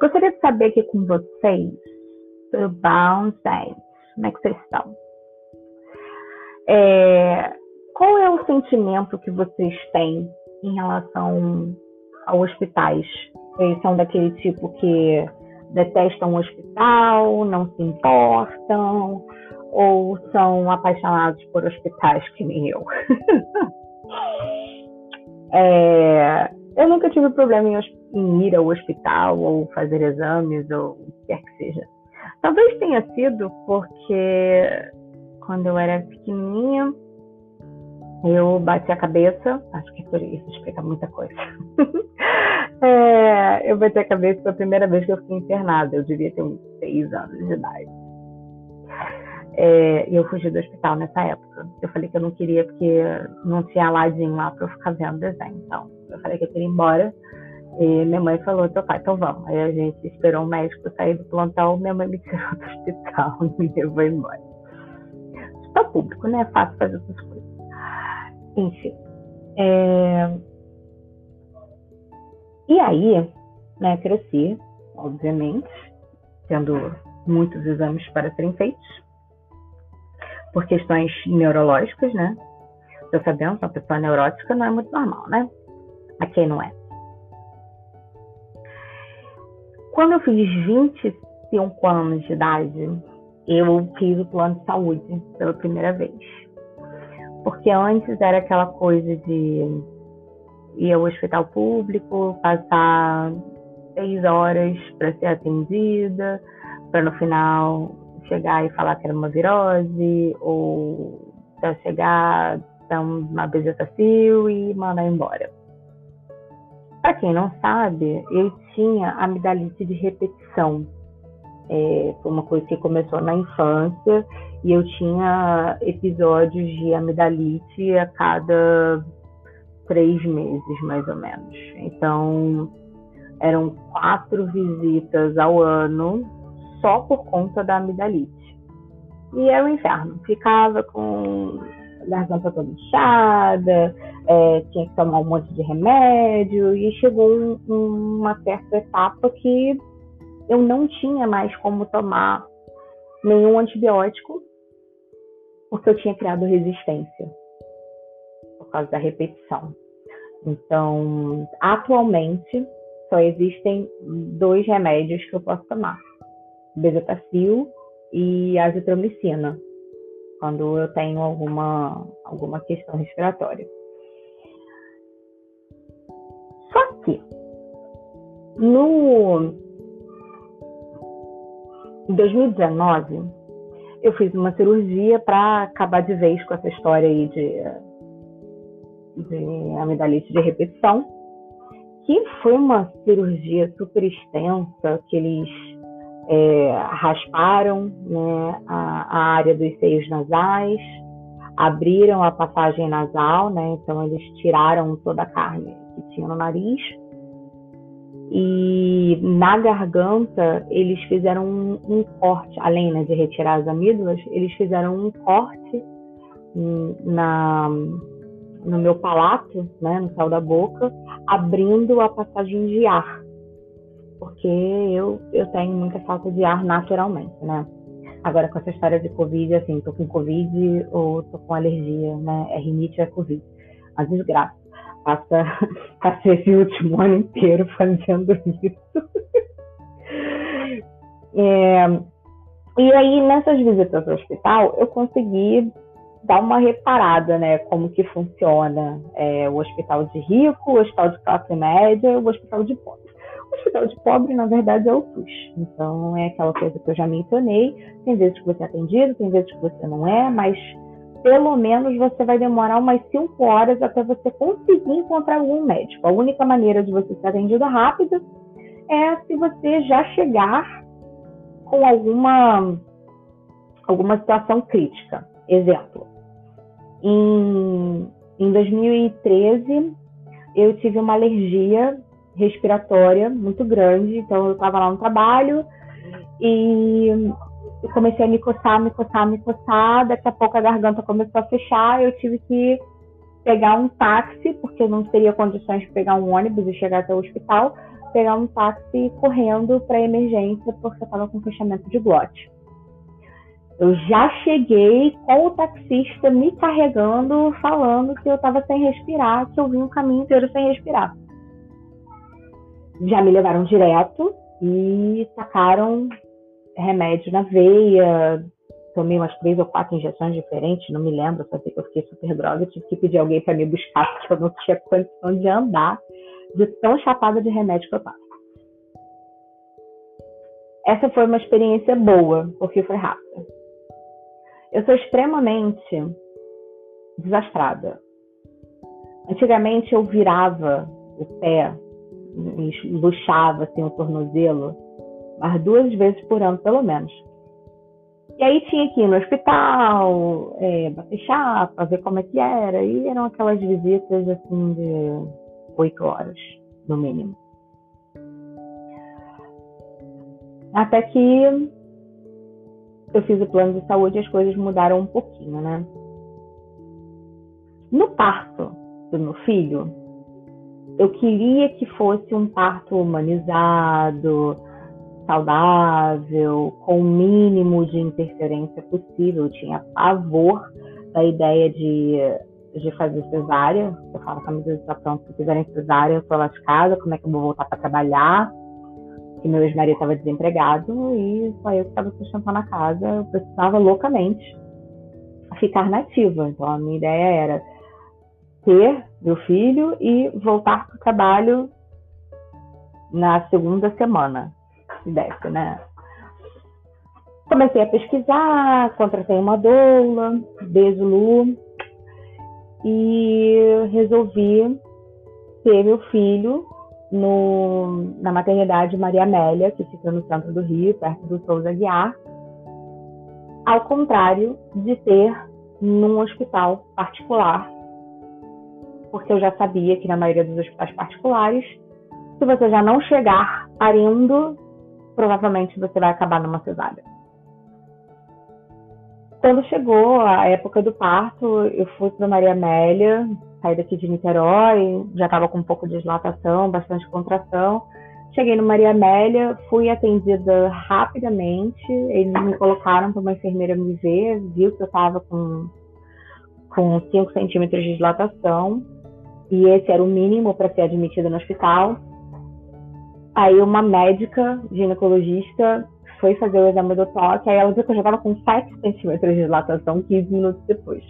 Gostaria de saber aqui com vocês, bom, gente? Como é que vocês estão? É, qual é o sentimento que vocês têm em relação a hospitais? Eles são daquele tipo que detestam o hospital, não se importam, ou são apaixonados por hospitais que nem eu? é, eu nunca tive problema em, em, ir ao hospital ou fazer exames ou o que quer que seja. Talvez tenha sido porque quando eu era pequenininha eu bati a cabeça, acho que por isso explica muita coisa. é, eu bati a cabeça foi a primeira vez que eu fiquei internada, eu devia ter uns seis anos de idade. É, eu fugi do hospital nessa época. Eu falei que eu não queria porque não tinha Aladim lá para eu ficar vendo desenho. Então, eu falei que eu queria ir embora. E minha mãe falou, teu pai, então vamos. Aí a gente esperou o médico sair do plantão, minha mãe me tirou do hospital e me levou embora. Hospital público, né? É fácil fazer essas coisas. Enfim. É... E aí, né, cresci, obviamente, tendo muitos exames para serem feitos, por questões neurológicas, né? Sabendo que uma pessoa neurótica não é muito normal, né? A quem não é. Quando eu fiz 25 anos de idade, eu fiz o plano de saúde pela primeira vez. Porque antes era aquela coisa de ir ao hospital público, passar seis horas para ser atendida, para no final chegar e falar que era uma virose, ou para chegar, dar uma bezetacil e mandar embora. Para quem não sabe, eu tinha amidalite de repetição. É, foi uma coisa que começou na infância e eu tinha episódios de amidalite a cada três meses, mais ou menos. Então, eram quatro visitas ao ano só por conta da amidalite. E era o um inferno. Ficava com garganta toda inchada, é, tinha que tomar um monte de remédio, e chegou um, uma certa etapa que eu não tinha mais como tomar nenhum antibiótico porque eu tinha criado resistência por causa da repetição. Então, atualmente, só existem dois remédios que eu posso tomar: bezetacil e azitromicina, quando eu tenho alguma, alguma questão respiratória. Só que, no em 2019, eu fiz uma cirurgia para acabar de vez com essa história aí de, de amidalite de repetição, que foi uma cirurgia super extensa, que eles é, rasparam né, a, a, área dos seios nasais, abriram a passagem nasal, né, então eles tiraram toda a carne que tinha no nariz e na garganta, eles fizeram um, um corte, além né, de retirar as amígdalas, eles fizeram um corte na, no meu palato, né, no céu da boca, abrindo a passagem de ar. Porque eu, eu tenho muita falta de ar naturalmente, né? Agora, com essa história de Covid, assim, tô com Covid ou tô com alergia, né? É rinite ou é Covid. A desgraça passa, passa esse último ano inteiro fazendo isso. é, e aí, nessas visitas ao hospital, eu consegui dar uma reparada, né, como que funciona é, o hospital de rico, o hospital de classe média, o hospital de pobre. Hospital de pobre, na verdade, é o SUS. Então, é aquela coisa que eu já mencionei. Tem vezes que você é atendido, tem vezes que você não é, mas pelo menos você vai demorar umas 5 horas até você conseguir encontrar algum médico. A única maneira de você ser atendido rápido é se você já chegar com alguma, alguma situação crítica. Exemplo, em, em 2013 eu tive uma alergia respiratória muito grande, então eu estava lá no trabalho e comecei a me coçar, me coçar, me coçar. Daqui a pouco a garganta começou a fechar. Eu tive que pegar um táxi, porque eu não teria condições de pegar um ônibus e chegar até o hospital. pegar um táxi correndo para emergência porque eu estava com fechamento de glote. Eu já cheguei com o taxista me carregando, falando que eu estava sem respirar, que eu vim o caminho inteiro sem respirar. Já me levaram direto e sacaram remédio na veia. Tomei umas três ou quatro injeções diferentes, não me lembro, só sei que eu fiquei super droga. Tive que pedir alguém para me buscar, porque eu não tinha condição de andar de tão chapada de remédio que eu estava. Essa foi uma experiência boa, porque foi rápida. Eu sou extremamente desastrada. Antigamente eu virava o pé, luxava assim o tornozelo, mas duas vezes por ano pelo menos. E aí tinha que ir no hospital, é, bater chapa, ver como é que era. E eram aquelas visitas assim de oito horas, no mínimo. Até que eu fiz o plano de saúde e as coisas mudaram um pouquinho, né? No parto do meu filho, eu queria que fosse um parto humanizado, saudável, com o mínimo de interferência possível. Eu tinha pavor da ideia de, de fazer cesárea. Eu falo que a medida está pronta, se fizerem cesárea, eu estou lascada, como é que eu vou voltar para trabalhar? que meu ex-marido estava desempregado e só eu que estava sustentando a casa. Eu precisava loucamente ficar nativa. Então a minha ideia era ter meu filho e voltar para o trabalho na segunda semana, se desse, né? Comecei a pesquisar, contratei uma doula, Besulu, e resolvi ter meu filho no, na maternidade Maria Amélia, que fica no centro do Rio, perto do Souza Guiar, ao contrário de ter num hospital particular, porque eu já sabia que na maioria dos hospitais particulares, se você já não chegar parindo, provavelmente você vai acabar numa cesárea. Quando chegou a época do parto, eu fui para Maria Amélia, saí daqui de Niterói, já estava com um pouco de dilatação, bastante contração. Cheguei no Maria Amélia, fui atendida rapidamente. Eles me colocaram para uma enfermeira me ver, viu que eu estava com, com 5 centímetros de dilatação. E esse era o mínimo para ser admitida no hospital. Aí uma médica ginecologista foi fazer o exame do toque, aí ela viu que eu já estava com 7 centímetros de dilatação 15 minutos depois.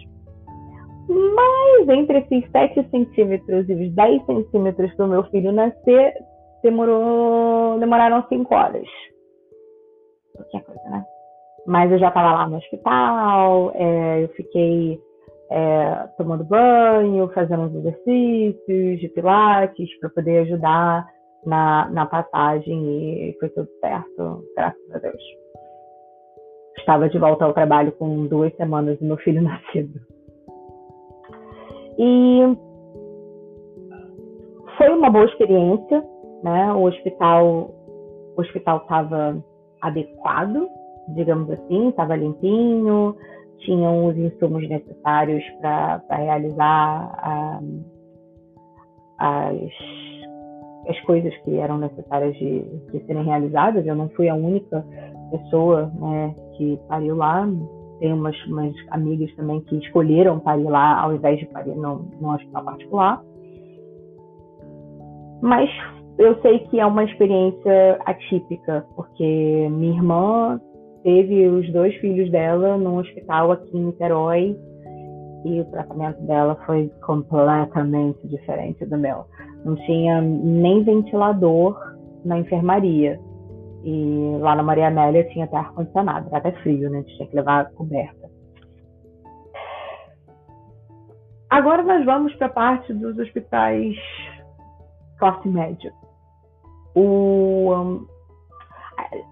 Mas entre esses 7 centímetros e os 10 centímetros do meu filho nascer, demorou, demoraram 5 horas. Qualquer coisa, né? Mas eu já estava lá no hospital, é, eu fiquei é, tomando banho, fazendo uns exercícios de pilates para poder ajudar na, na passagem e foi tudo certo, graças a Deus. Estava de volta ao trabalho com duas semanas do meu filho nascido. E foi uma boa experiência, né? O hospital o hospital estava adequado, digamos assim, estava limpinho, tinham os insumos necessários para realizar a, as, as coisas que eram necessárias de, de serem realizadas. Eu não fui a única pessoa né, que pariu lá, tem umas, umas amigas também que escolheram parir lá ao invés de parir no, no hospital particular. Mas eu sei que é uma experiência atípica, porque minha irmã teve os dois filhos dela num hospital aqui em Niterói e o tratamento dela foi completamente diferente do meu. Não tinha nem ventilador na enfermaria. E lá na Maria Amélia tinha até ar-condicionado, era até frio, né? A gente tinha que levar coberta. Agora nós vamos para a parte dos hospitais classe média. O,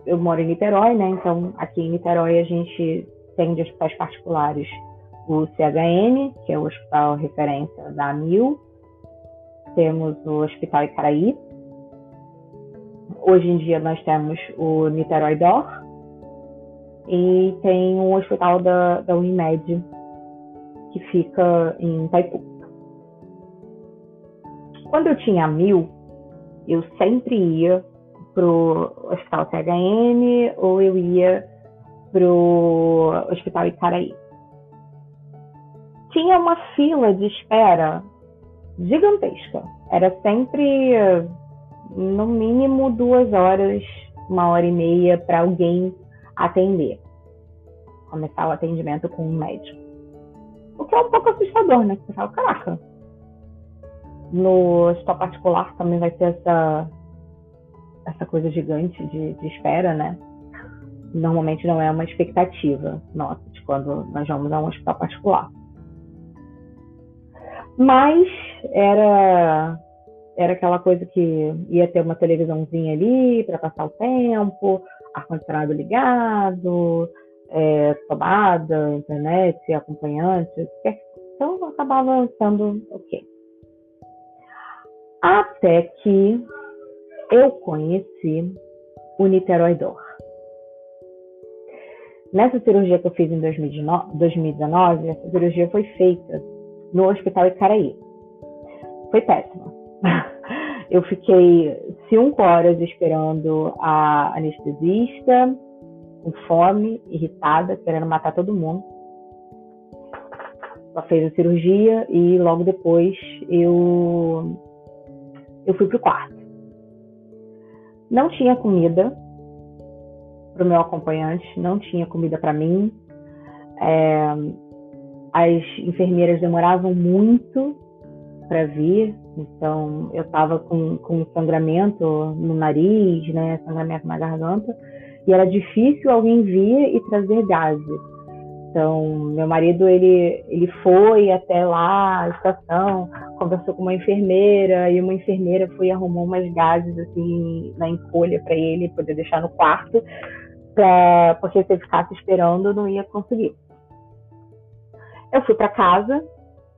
eu moro em Niterói, né? Então aqui em Niterói a gente tem de hospitais particulares o CHN, que é o hospital referência da AMIL. Temos o Hospital Icaraí, Hoje em dia nós temos o Niterói Dor e tem um hospital da, da Unimed que fica em Itaipu. Quando eu tinha mil eu sempre ia pro Hospital CHN ou eu ia pro Hospital Icaraí. Tinha uma fila de espera gigantesca. Era sempre, no mínimo, duas horas, uma hora e meia para alguém atender. Começar o atendimento com um médico. O que é um pouco assustador, né? Você fala, caraca, no hospital particular também vai ter essa, essa coisa gigante de, de espera, né? Normalmente não é uma expectativa nossa de quando nós vamos a um hospital particular. Mas era era aquela coisa que ia ter uma televisãozinha ali para passar o tempo, ar-condicionado ligado, é, tomada, internet, acompanhante, então acabava sendo ok. Até que eu conheci o Niterói Dor. Nessa cirurgia que eu fiz em 2019, essa cirurgia foi feita no Hospital Icaraí. Foi péssima. Eu fiquei cinco horas esperando a anestesista, com fome, irritada, querendo matar todo mundo. Ela fez a cirurgia e logo depois eu eu fui pro quarto. Não tinha comida para o meu acompanhante, não tinha comida para mim. É, as enfermeiras demoravam muito para vir, então eu estava com, com sangramento no nariz, né, sangramento na garganta, e era difícil alguém vir e trazer gases. Então, meu marido, ele, ele foi até lá, a estação, conversou com uma enfermeira, e uma enfermeira foi e arrumou umas gases, assim, na encolha para ele poder deixar no quarto, pra, porque se ele ficasse esperando, não ia conseguir. Eu fui para casa,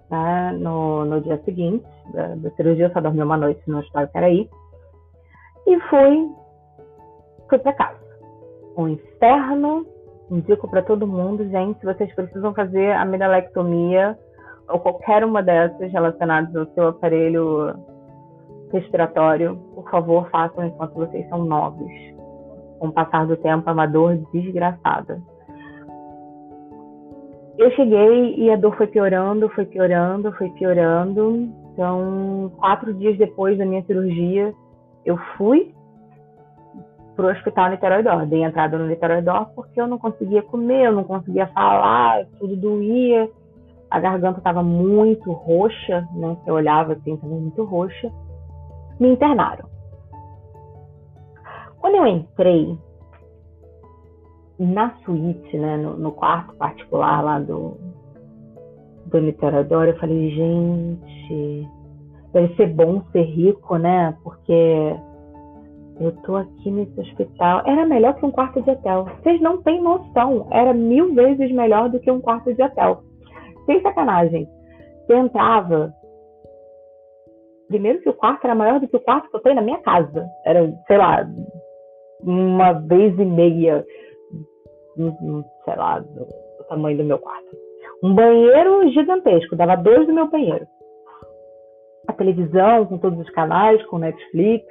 né, no, no dia seguinte da, da cirurgia, eu só dormi uma noite no hospital Caraí, e fui, fui para casa. Um inferno Indico para todo mundo, gente, vocês precisam fazer a amidalectomia ou qualquer uma dessas relacionadas ao seu aparelho respiratório, por favor, façam enquanto vocês são novos. Com o passar do tempo, é uma dor desgraçada. Eu cheguei e a dor foi piorando, foi piorando, foi piorando. Então, quatro dias depois da minha cirurgia, eu fui para o hospital Niterói Dor. Dei entrada no Niterói Dor porque eu não conseguia comer, eu não conseguia falar, tudo doía. A garganta estava muito roxa, né? Eu olhava assim, estava muito roxa. Me internaram. Quando eu entrei na suíte, né, no, no quarto particular lá do, do Niterói eu falei, gente, deve ser bom ser rico, né? Porque eu tô aqui nesse hospital. Era melhor que um quarto de hotel. Vocês não têm noção. Era mil vezes melhor do que um quarto de hotel. Sem sacanagem. Você entrava. Primeiro que o quarto era maior do que o quarto que eu tenho na minha casa. Era, sei lá, uma vez e meia, sei lá, do, do tamanho do meu quarto. Um banheiro gigantesco, dava dois do meu banheiro. A televisão com todos os canais, com Netflix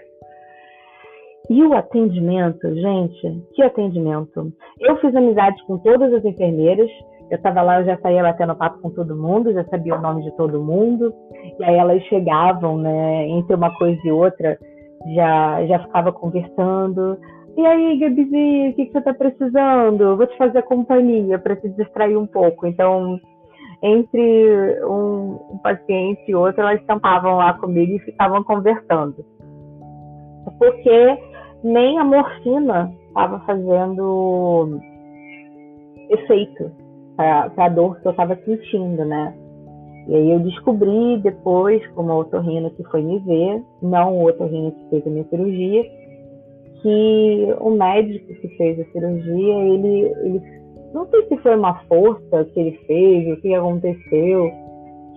e o atendimento, gente, que atendimento. Eu fiz amizade com todas as enfermeiras. Eu estava lá, eu já saía batendo papo com todo mundo, já sabia o nome de todo mundo. E aí elas chegavam, né, entre uma coisa e outra, já, já ficava conversando. E aí, Gabizinha, o que, que você está precisando? Vou te fazer companhia para te distrair um pouco. Então, entre um, paciente e outro, elas sentavam lá comigo e ficavam conversando. Porque nem a morfina estava fazendo efeito para a dor que eu estava sentindo, né? E aí eu descobri depois, como a otorrino que foi me ver, não o otorrino que fez a minha cirurgia, que o médico que fez a cirurgia, ele, ele não sei se foi uma força que ele fez, o que aconteceu,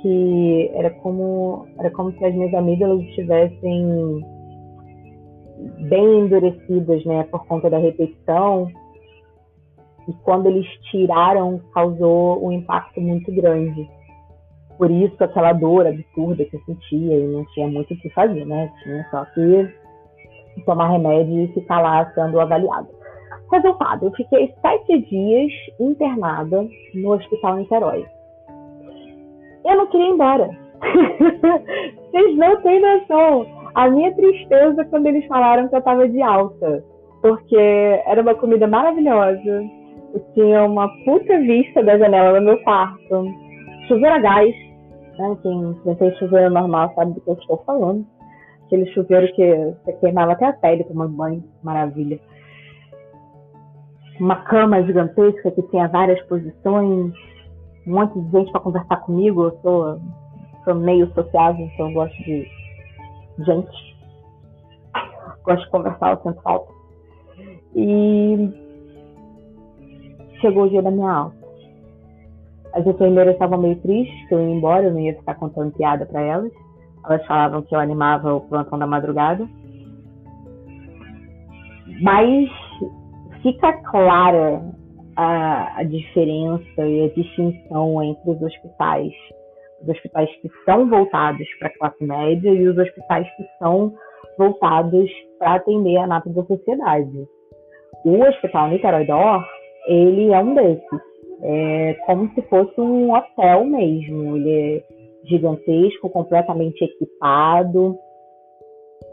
que era como era como se as minhas amígdalas estivessem bem endurecidas, né, por conta da repetição. E quando eles tiraram, causou um impacto muito grande. Por isso, aquela dor absurda que eu sentia e não tinha muito o que fazer, né? Tinha só que tomar remédio e ficar lá sendo avaliada. Resultado, eu fiquei sete dias internada no hospital Niterói. Eu não queria ir embora. Vocês não têm noção. A minha tristeza quando eles falaram que eu estava de alta. Porque era uma comida maravilhosa. Eu tinha uma puta vista da janela do meu quarto. Chuveiro a gás. Né? Quem, quem tem chuveiro normal sabe do que eu estou falando. Aquele chuveiro que você queimava até a pele tomando banho. Maravilha. Uma cama gigantesca que tinha várias posições. Um monte de gente para conversar comigo. Eu sou, sou meio sociável, então eu gosto de gente. Gosto de conversar, eu sinto falta. E chegou o dia da minha aula. As enfermeiras estavam meio tristes que eu ia embora, eu não ia ficar contando piada para elas. Elas falavam que eu animava o plantão da madrugada. Mas fica clara a, a diferença e a distinção entre os hospitais. Os hospitais que são voltados para a classe média e os hospitais que são voltados para atender a nata da sociedade. O Hospital Niterói Dor, ele é um desses. É como se fosse um hotel mesmo. Ele é gigantesco, completamente equipado,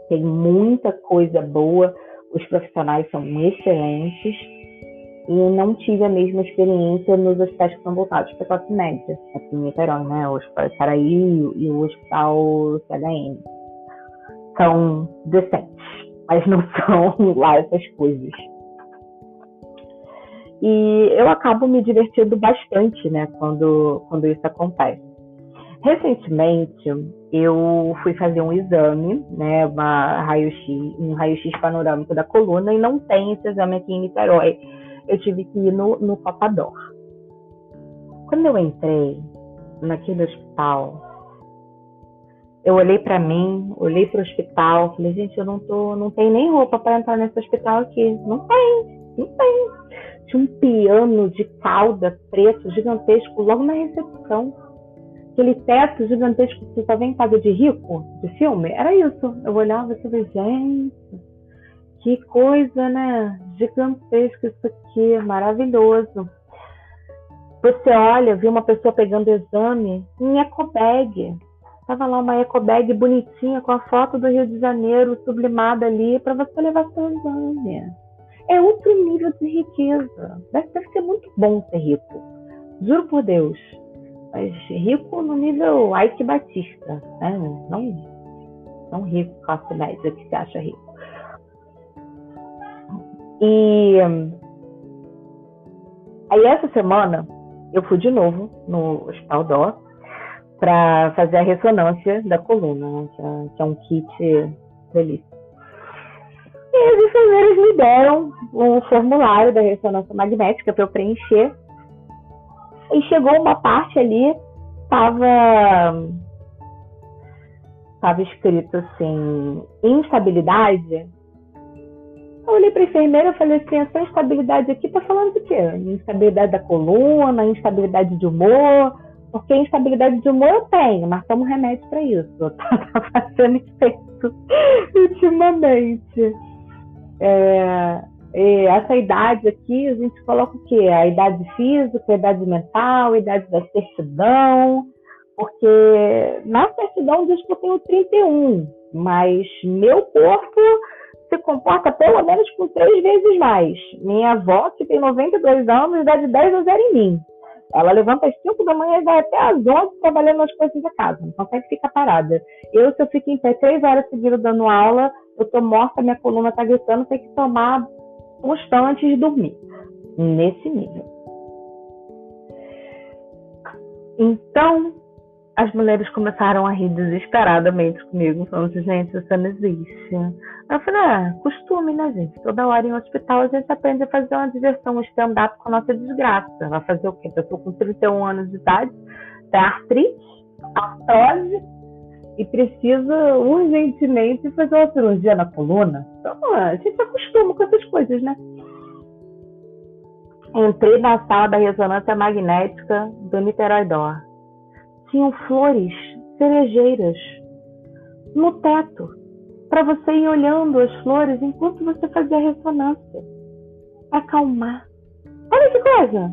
tem muita coisa boa, os profissionais são excelentes e não tive a mesma experiência nos hospitais que são voltados para a classe média, aqui em Niterói, né? O Hospital Caraí e o Hospital CHN. São decentes, mas não são lá essas coisas. E eu acabo me divertindo bastante, né, quando, quando isso acontece. Recentemente, eu fui fazer um exame, né, uma raio-x, um raio-x panorâmico da coluna, e não tem esse exame aqui em Niterói. Eu tive que ir no, no Papador. Quando eu entrei naquele hospital, eu olhei para mim, olhei para o hospital, falei, gente, eu não tô, não tenho nem roupa para entrar nesse hospital aqui. Não tem, não tem. Tinha um piano de cauda preto gigantesco logo na recepção aquele teto gigantesco que só vem em casa de rico, de filme, era isso. Eu olhava e falei, gente, que coisa, né? Gigantesco isso aqui, maravilhoso. Você olha, viu uma pessoa pegando exame em ecobag. Tava lá uma ecobag bonitinha com a foto do Rio de Janeiro sublimada ali para você levar seu exame. É outro nível de riqueza. Deve, deve ser muito bom ser rico. Juro por Deus mas rico no nível Ike Batista, né? Não, não rico classe média que se acha rico. E aí essa semana eu fui de novo no Hospital Dó para fazer a ressonância da coluna, né? que, é, é um kit delícia. E as enfermeiras me deram o formulário da ressonância magnética para eu preencher e chegou uma parte ali, tava tava escrito assim, instabilidade. Eu olhei para a enfermeira e falei assim, essa instabilidade aqui tá falando do quê? Instabilidade da coluna, instabilidade de humor, porque instabilidade de humor eu tenho, mas tomo remédio para isso. Tá, tá fazendo efeito ultimamente. É, essa idade aqui, a gente coloca o quê? A idade física, a idade mental, a idade da certidão, porque na certidão diz que eu tenho 31, mas meu corpo se comporta pelo menos com três vezes mais. Minha avó, que tem 92 anos, dá de 10 a 0 em mim. Ela levanta às 5 da manhã e vai até às 11 trabalhando nas coisas da casa, não consegue ficar parada. Eu, se eu fico em pé três horas seguidas dando aula, eu tô morta, minha coluna tá gritando, tem que tomar antes de dormir. Nesse nível. Então, as mulheres começaram a rir desesperadamente comigo, falando assim, gente, isso não existe. Eu falei, ah, costume, né, gente? Toda hora em hospital a gente aprende a fazer uma diversão, um stand-up com a nossa desgraça. Vai fazer o quê? Eu tô com 31 anos de idade, tem artrite, artrose, e precisa urgentemente fazer uma cirurgia na coluna. Então, a gente acostuma com essas coisas, né? Entrei na sala da ressonância magnética do Niterói Dor. Tinham flores cerejeiras no teto. para você ir olhando as flores enquanto você fazia a ressonância. Acalmar. Olha que coisa!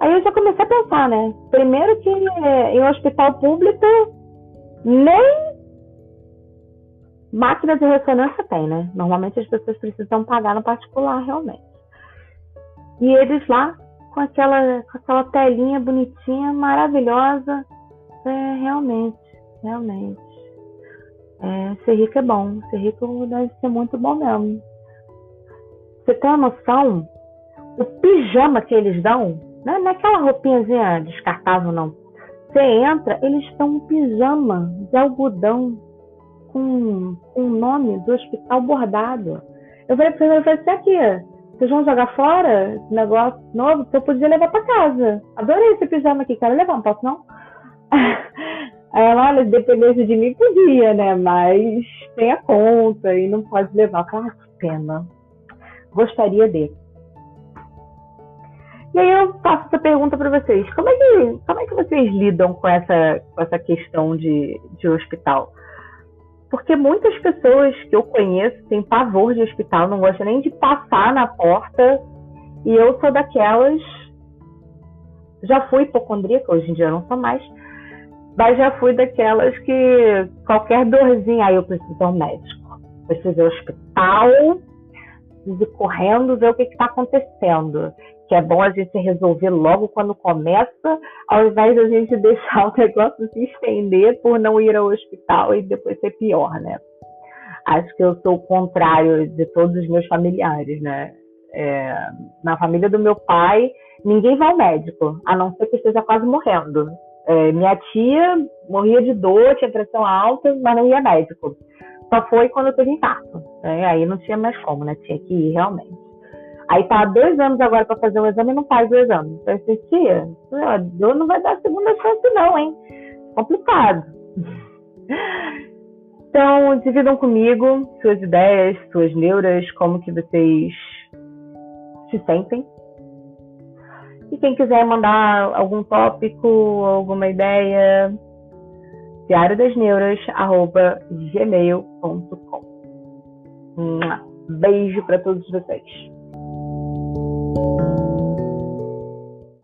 Aí eu já comecei a pensar, né? Primeiro que em um hospital público nem máquina de ressonância tem, né? Normalmente as pessoas precisam pagar no particular realmente. E eles lá com aquela, com aquela telinha bonitinha, maravilhosa. É, realmente, realmente. É, ser rico é bom. Ser rico deve ser muito bom mesmo. Você tem uma noção? O pijama que eles dão, né? não é aquela roupinhazinha descartável, não. Você entra, eles dão um pijama de algodão com, com o nome do hospital bordado. Eu falei pra você, isso aqui, vocês vão jogar fora esse negócio novo? Que eu podia levar pra casa. Adorei esse pijama aqui, quero levar, não posso não? Aí ela, olha, dependesse de mim, podia, né? Mas tem a conta e não pode levar. Ah, que pena. Gostaria de. E aí eu faço essa pergunta para vocês. Como é, que, como é que vocês lidam com essa, com essa questão de, de hospital? Porque muitas pessoas que eu conheço têm pavor de hospital, não gostam nem de passar na porta. E eu sou daquelas. Já fui hipocondríaca, hoje em dia eu não sou mais. Mas já fui daquelas que qualquer dorzinha, aí eu preciso de um médico. Preciso ir ao hospital, preciso ir correndo ver o que está acontecendo que é bom a gente resolver logo quando começa, ao invés da gente deixar o negócio se estender por não ir ao hospital e depois ser pior, né? Acho que eu sou o contrário de todos os meus familiares, né? É, na família do meu pai, ninguém vai ao médico, a não ser que esteja quase morrendo. É, minha tia morria de dor, tinha pressão alta, mas não ia médico. Só foi quando eu teve infarto. Né? Aí não tinha mais como, né? Tinha que ir realmente. Aí tá há dois anos agora para fazer o exame e não faz o exame. Então, eu tia, dor não vai dar segunda chance não, hein? Complicado. Então, dividam comigo suas ideias, suas neuras, como que vocês se sentem. E quem quiser mandar algum tópico, alguma ideia, diariodasneuras.gmail.com Beijo para todos vocês.